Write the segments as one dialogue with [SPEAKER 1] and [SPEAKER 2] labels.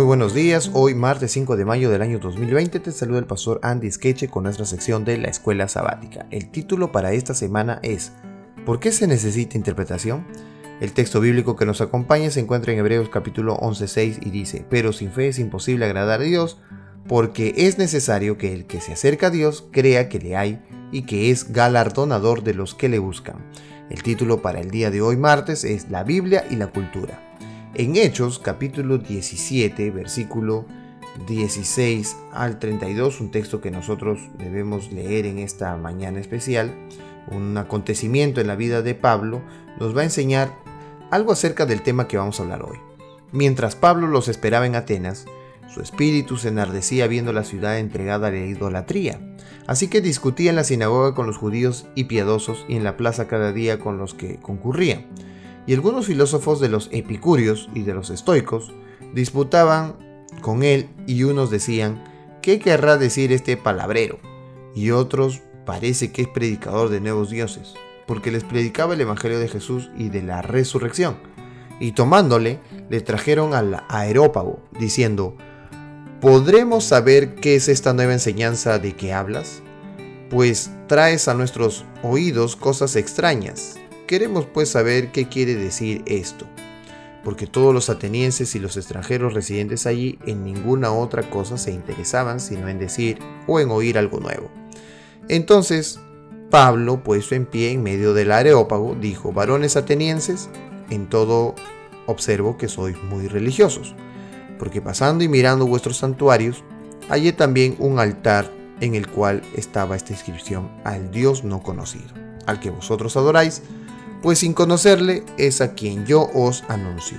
[SPEAKER 1] Muy buenos días, hoy martes 5 de mayo del año 2020 te saluda el pastor Andy Skeche con nuestra sección de la escuela sabática. El título para esta semana es ¿Por qué se necesita interpretación? El texto bíblico que nos acompaña se encuentra en Hebreos capítulo 11.6 y dice, pero sin fe es imposible agradar a Dios, porque es necesario que el que se acerca a Dios crea que le hay y que es galardonador de los que le buscan. El título para el día de hoy martes es La Biblia y la cultura. En Hechos capítulo 17, versículo 16 al 32, un texto que nosotros debemos leer en esta mañana especial, un acontecimiento en la vida de Pablo, nos va a enseñar algo acerca del tema que vamos a hablar hoy. Mientras Pablo los esperaba en Atenas, su espíritu se enardecía viendo la ciudad entregada a la idolatría. Así que discutía en la sinagoga con los judíos y piadosos y en la plaza cada día con los que concurrían. Y algunos filósofos de los epicúreos y de los estoicos disputaban con él y unos decían, ¿qué querrá decir este palabrero? Y otros parece que es predicador de nuevos dioses porque les predicaba el Evangelio de Jesús y de la resurrección. Y tomándole, le trajeron al aerópago, diciendo, ¿podremos saber qué es esta nueva enseñanza de que hablas? Pues traes a nuestros oídos cosas extrañas. Queremos pues saber qué quiere decir esto. Porque todos los atenienses y los extranjeros residentes allí en ninguna otra cosa se interesaban sino en decir o en oír algo nuevo. Entonces Pablo, puesto en pie en medio del areópago, dijo, varones atenienses, en todo observo que sois muy religiosos, porque pasando y mirando vuestros santuarios, hallé también un altar en el cual estaba esta inscripción al Dios no conocido, al que vosotros adoráis, pues sin conocerle es a quien yo os anuncio.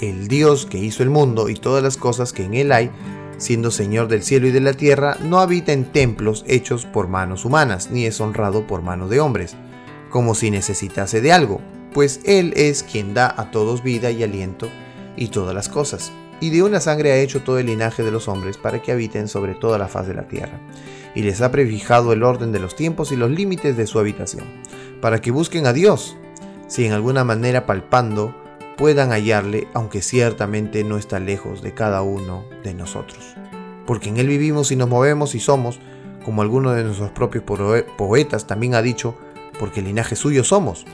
[SPEAKER 1] El Dios que hizo el mundo y todas las cosas que en él hay, siendo Señor del cielo y de la tierra, no habita en templos hechos por manos humanas, ni es honrado por mano de hombres, como si necesitase de algo, pues Él es quien da a todos vida y aliento y todas las cosas, y de una sangre ha hecho todo el linaje de los hombres para que habiten sobre toda la faz de la tierra, y les ha prefijado el orden de los tiempos y los límites de su habitación, para que busquen a Dios, si en alguna manera palpando, puedan hallarle, aunque ciertamente no está lejos de cada uno de nosotros. Porque en Él vivimos y nos movemos y somos, como alguno de nuestros propios poetas también ha dicho, porque linaje suyo somos.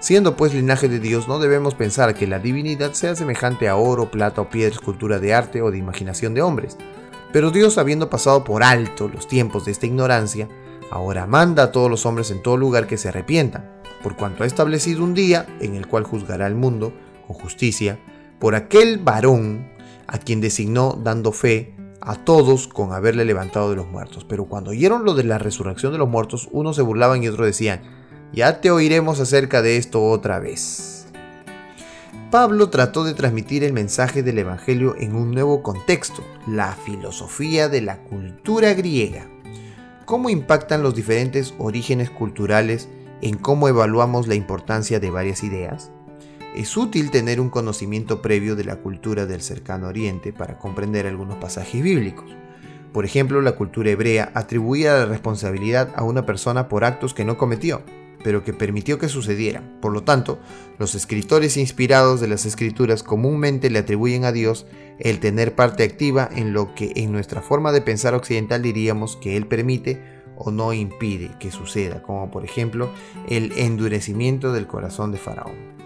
[SPEAKER 1] Siendo pues linaje de Dios, no debemos pensar que la divinidad sea semejante a oro, plata o piedra, escultura de arte o de imaginación de hombres. Pero Dios, habiendo pasado por alto los tiempos de esta ignorancia, ahora manda a todos los hombres en todo lugar que se arrepientan, por cuanto ha establecido un día en el cual juzgará al mundo con justicia por aquel varón a quien designó dando fe a todos con haberle levantado de los muertos. Pero cuando oyeron lo de la resurrección de los muertos, unos se burlaban y otros decían, ya te oiremos acerca de esto otra vez. Pablo trató de transmitir el mensaje del Evangelio en un nuevo contexto, la filosofía de la cultura griega. ¿Cómo impactan los diferentes orígenes culturales en cómo evaluamos la importancia de varias ideas? Es útil tener un conocimiento previo de la cultura del cercano oriente para comprender algunos pasajes bíblicos. Por ejemplo, la cultura hebrea atribuía la responsabilidad a una persona por actos que no cometió, pero que permitió que sucedieran. Por lo tanto, los escritores inspirados de las escrituras comúnmente le atribuyen a Dios el tener parte activa en lo que en nuestra forma de pensar occidental diríamos que Él permite o no impide que suceda, como por ejemplo el endurecimiento del corazón de Faraón.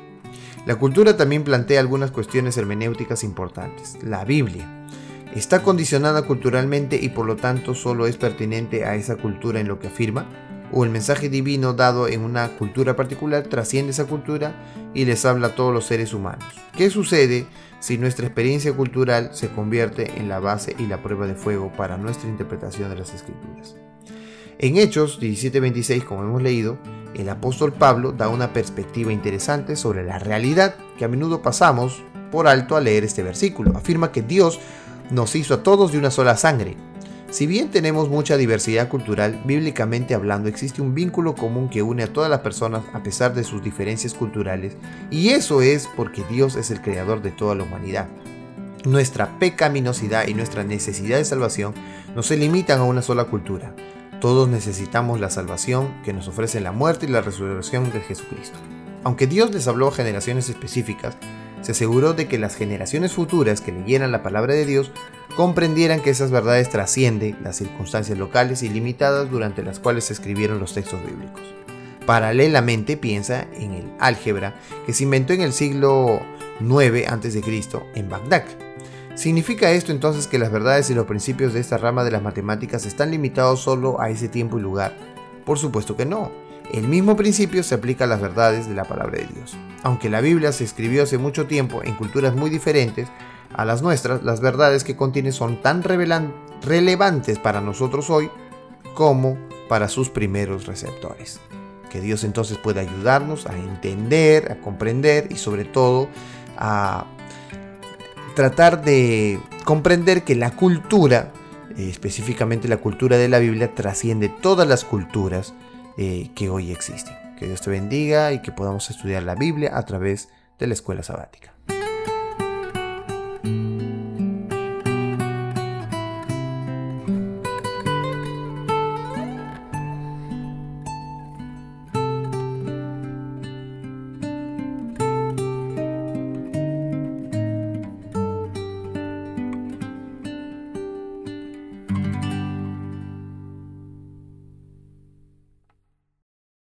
[SPEAKER 1] La cultura también plantea algunas cuestiones hermenéuticas importantes. La Biblia está condicionada culturalmente y por lo tanto solo es pertinente a esa cultura en lo que afirma, o el mensaje divino dado en una cultura particular trasciende esa cultura y les habla a todos los seres humanos. ¿Qué sucede si nuestra experiencia cultural se convierte en la base y la prueba de fuego para nuestra interpretación de las escrituras? En Hechos 17:26, como hemos leído, el apóstol Pablo da una perspectiva interesante sobre la realidad que a menudo pasamos por alto al leer este versículo. Afirma que Dios nos hizo a todos de una sola sangre. Si bien tenemos mucha diversidad cultural, bíblicamente hablando existe un vínculo común que une a todas las personas a pesar de sus diferencias culturales, y eso es porque Dios es el creador de toda la humanidad. Nuestra pecaminosidad y nuestra necesidad de salvación no se limitan a una sola cultura. Todos necesitamos la salvación que nos ofrece la muerte y la resurrección de Jesucristo. Aunque Dios les habló a generaciones específicas, se aseguró de que las generaciones futuras que leyeran la palabra de Dios comprendieran que esas verdades trascienden las circunstancias locales y limitadas durante las cuales se escribieron los textos bíblicos. Paralelamente piensa en el álgebra que se inventó en el siglo IX a.C. en Bagdad. ¿Significa esto entonces que las verdades y los principios de esta rama de las matemáticas están limitados solo a ese tiempo y lugar? Por supuesto que no. El mismo principio se aplica a las verdades de la palabra de Dios. Aunque la Biblia se escribió hace mucho tiempo en culturas muy diferentes a las nuestras, las verdades que contiene son tan relevantes para nosotros hoy como para sus primeros receptores. Que Dios entonces pueda ayudarnos a entender, a comprender y sobre todo a tratar de comprender que la cultura, eh, específicamente la cultura de la Biblia, trasciende todas las culturas eh, que hoy existen. Que Dios te bendiga y que podamos estudiar la Biblia a través de la escuela sabática.